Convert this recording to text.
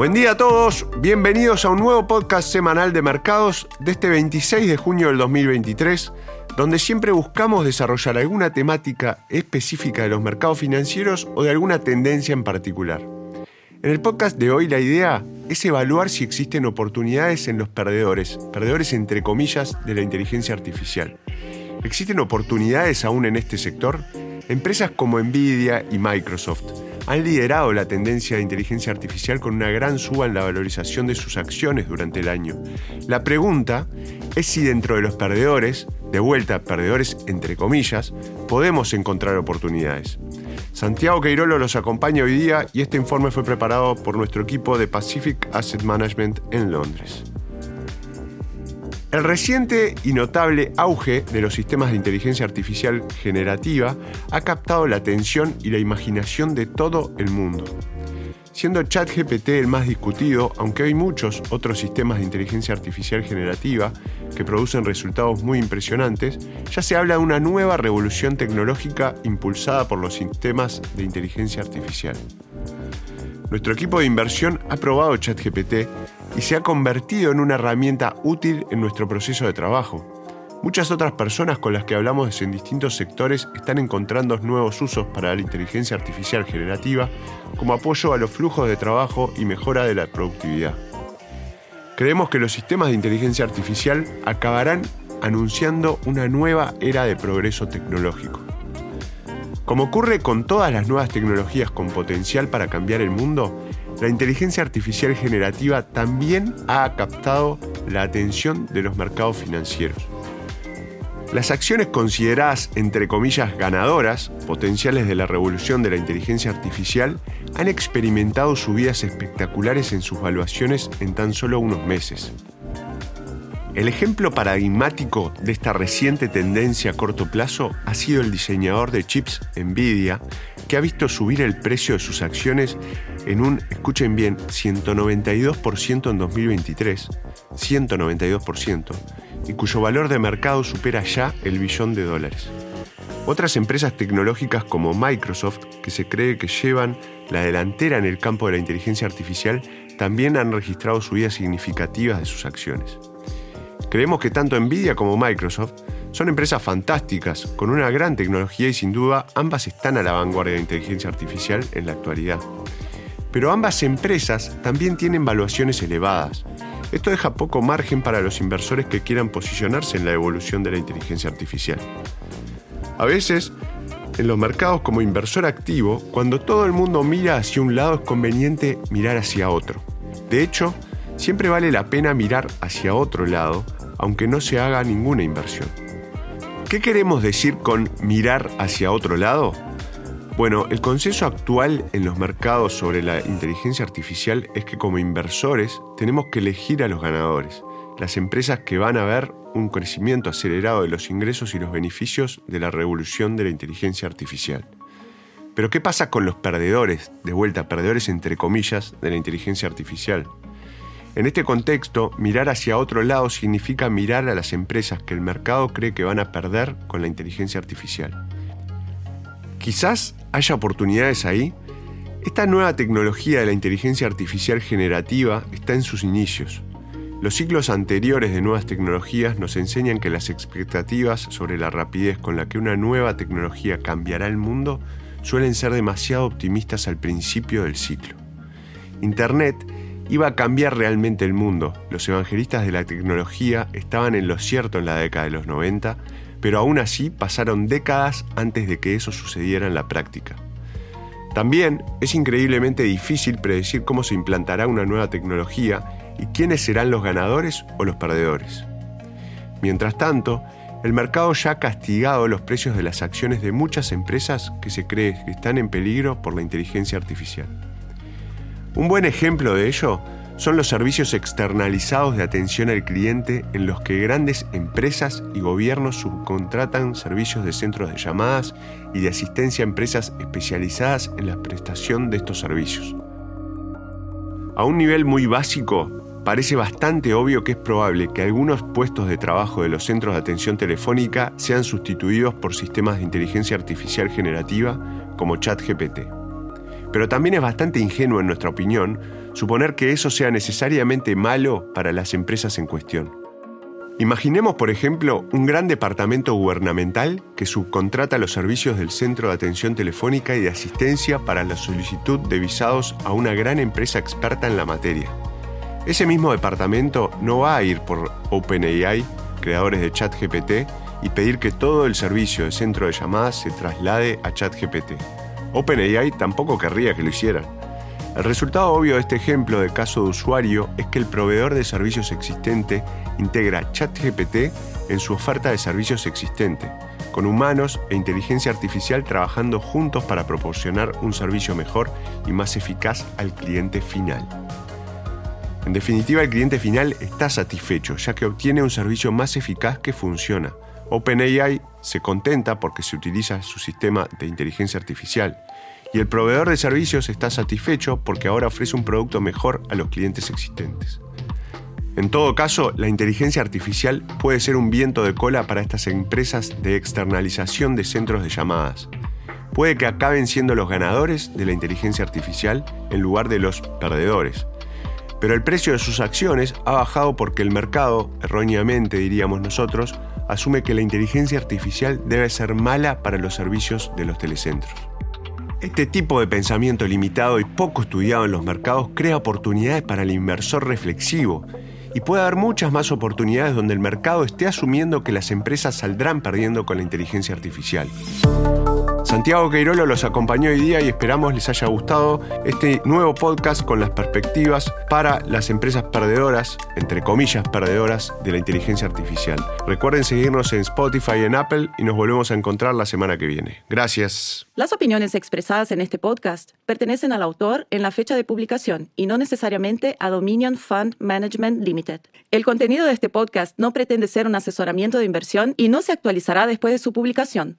Buen día a todos, bienvenidos a un nuevo podcast semanal de mercados de este 26 de junio del 2023, donde siempre buscamos desarrollar alguna temática específica de los mercados financieros o de alguna tendencia en particular. En el podcast de hoy la idea es evaluar si existen oportunidades en los perdedores, perdedores entre comillas, de la inteligencia artificial. ¿Existen oportunidades aún en este sector? Empresas como Nvidia y Microsoft han liderado la tendencia de inteligencia artificial con una gran suba en la valorización de sus acciones durante el año. La pregunta es si dentro de los perdedores, de vuelta perdedores entre comillas, podemos encontrar oportunidades. Santiago Queirolo los acompaña hoy día y este informe fue preparado por nuestro equipo de Pacific Asset Management en Londres. El reciente y notable auge de los sistemas de inteligencia artificial generativa ha captado la atención y la imaginación de todo el mundo. Siendo ChatGPT el más discutido, aunque hay muchos otros sistemas de inteligencia artificial generativa que producen resultados muy impresionantes, ya se habla de una nueva revolución tecnológica impulsada por los sistemas de inteligencia artificial. Nuestro equipo de inversión ha probado ChatGPT y se ha convertido en una herramienta útil en nuestro proceso de trabajo. Muchas otras personas con las que hablamos en distintos sectores están encontrando nuevos usos para la inteligencia artificial generativa como apoyo a los flujos de trabajo y mejora de la productividad. Creemos que los sistemas de inteligencia artificial acabarán anunciando una nueva era de progreso tecnológico. Como ocurre con todas las nuevas tecnologías con potencial para cambiar el mundo, la inteligencia artificial generativa también ha captado la atención de los mercados financieros. Las acciones consideradas entre comillas ganadoras, potenciales de la revolución de la inteligencia artificial, han experimentado subidas espectaculares en sus valuaciones en tan solo unos meses. El ejemplo paradigmático de esta reciente tendencia a corto plazo ha sido el diseñador de chips Nvidia, que ha visto subir el precio de sus acciones en un, escuchen bien, 192% en 2023, 192%, y cuyo valor de mercado supera ya el billón de dólares. Otras empresas tecnológicas como Microsoft, que se cree que llevan la delantera en el campo de la inteligencia artificial, también han registrado subidas significativas de sus acciones. Creemos que tanto Nvidia como Microsoft son empresas fantásticas, con una gran tecnología y sin duda ambas están a la vanguardia de inteligencia artificial en la actualidad. Pero ambas empresas también tienen valuaciones elevadas. Esto deja poco margen para los inversores que quieran posicionarse en la evolución de la inteligencia artificial. A veces, en los mercados como inversor activo, cuando todo el mundo mira hacia un lado es conveniente mirar hacia otro. De hecho, siempre vale la pena mirar hacia otro lado aunque no se haga ninguna inversión. ¿Qué queremos decir con mirar hacia otro lado? Bueno, el consenso actual en los mercados sobre la inteligencia artificial es que como inversores tenemos que elegir a los ganadores, las empresas que van a ver un crecimiento acelerado de los ingresos y los beneficios de la revolución de la inteligencia artificial. Pero ¿qué pasa con los perdedores, de vuelta, perdedores entre comillas, de la inteligencia artificial? En este contexto, mirar hacia otro lado significa mirar a las empresas que el mercado cree que van a perder con la inteligencia artificial. Quizás haya oportunidades ahí. Esta nueva tecnología de la inteligencia artificial generativa está en sus inicios. Los ciclos anteriores de nuevas tecnologías nos enseñan que las expectativas sobre la rapidez con la que una nueva tecnología cambiará el mundo suelen ser demasiado optimistas al principio del ciclo. Internet iba a cambiar realmente el mundo. Los evangelistas de la tecnología estaban en lo cierto en la década de los 90, pero aún así pasaron décadas antes de que eso sucediera en la práctica. También es increíblemente difícil predecir cómo se implantará una nueva tecnología y quiénes serán los ganadores o los perdedores. Mientras tanto, el mercado ya ha castigado los precios de las acciones de muchas empresas que se cree que están en peligro por la inteligencia artificial. Un buen ejemplo de ello son los servicios externalizados de atención al cliente en los que grandes empresas y gobiernos subcontratan servicios de centros de llamadas y de asistencia a empresas especializadas en la prestación de estos servicios. A un nivel muy básico, parece bastante obvio que es probable que algunos puestos de trabajo de los centros de atención telefónica sean sustituidos por sistemas de inteligencia artificial generativa como ChatGPT. Pero también es bastante ingenuo, en nuestra opinión, suponer que eso sea necesariamente malo para las empresas en cuestión. Imaginemos, por ejemplo, un gran departamento gubernamental que subcontrata los servicios del Centro de Atención Telefónica y de Asistencia para la solicitud de visados a una gran empresa experta en la materia. Ese mismo departamento no va a ir por OpenAI, creadores de ChatGPT, y pedir que todo el servicio de centro de llamadas se traslade a ChatGPT. OpenAI tampoco querría que lo hicieran. El resultado obvio de este ejemplo de caso de usuario es que el proveedor de servicios existente integra ChatGPT en su oferta de servicios existente, con humanos e inteligencia artificial trabajando juntos para proporcionar un servicio mejor y más eficaz al cliente final. En definitiva, el cliente final está satisfecho, ya que obtiene un servicio más eficaz que funciona. OpenAI se contenta porque se utiliza su sistema de inteligencia artificial y el proveedor de servicios está satisfecho porque ahora ofrece un producto mejor a los clientes existentes. En todo caso, la inteligencia artificial puede ser un viento de cola para estas empresas de externalización de centros de llamadas. Puede que acaben siendo los ganadores de la inteligencia artificial en lugar de los perdedores. Pero el precio de sus acciones ha bajado porque el mercado, erróneamente diríamos nosotros, asume que la inteligencia artificial debe ser mala para los servicios de los telecentros. Este tipo de pensamiento limitado y poco estudiado en los mercados crea oportunidades para el inversor reflexivo y puede haber muchas más oportunidades donde el mercado esté asumiendo que las empresas saldrán perdiendo con la inteligencia artificial. Santiago Queirolo los acompañó hoy día y esperamos les haya gustado este nuevo podcast con las perspectivas para las empresas perdedoras, entre comillas perdedoras, de la inteligencia artificial. Recuerden seguirnos en Spotify y en Apple y nos volvemos a encontrar la semana que viene. Gracias. Las opiniones expresadas en este podcast pertenecen al autor en la fecha de publicación y no necesariamente a Dominion Fund Management Limited. El contenido de este podcast no pretende ser un asesoramiento de inversión y no se actualizará después de su publicación.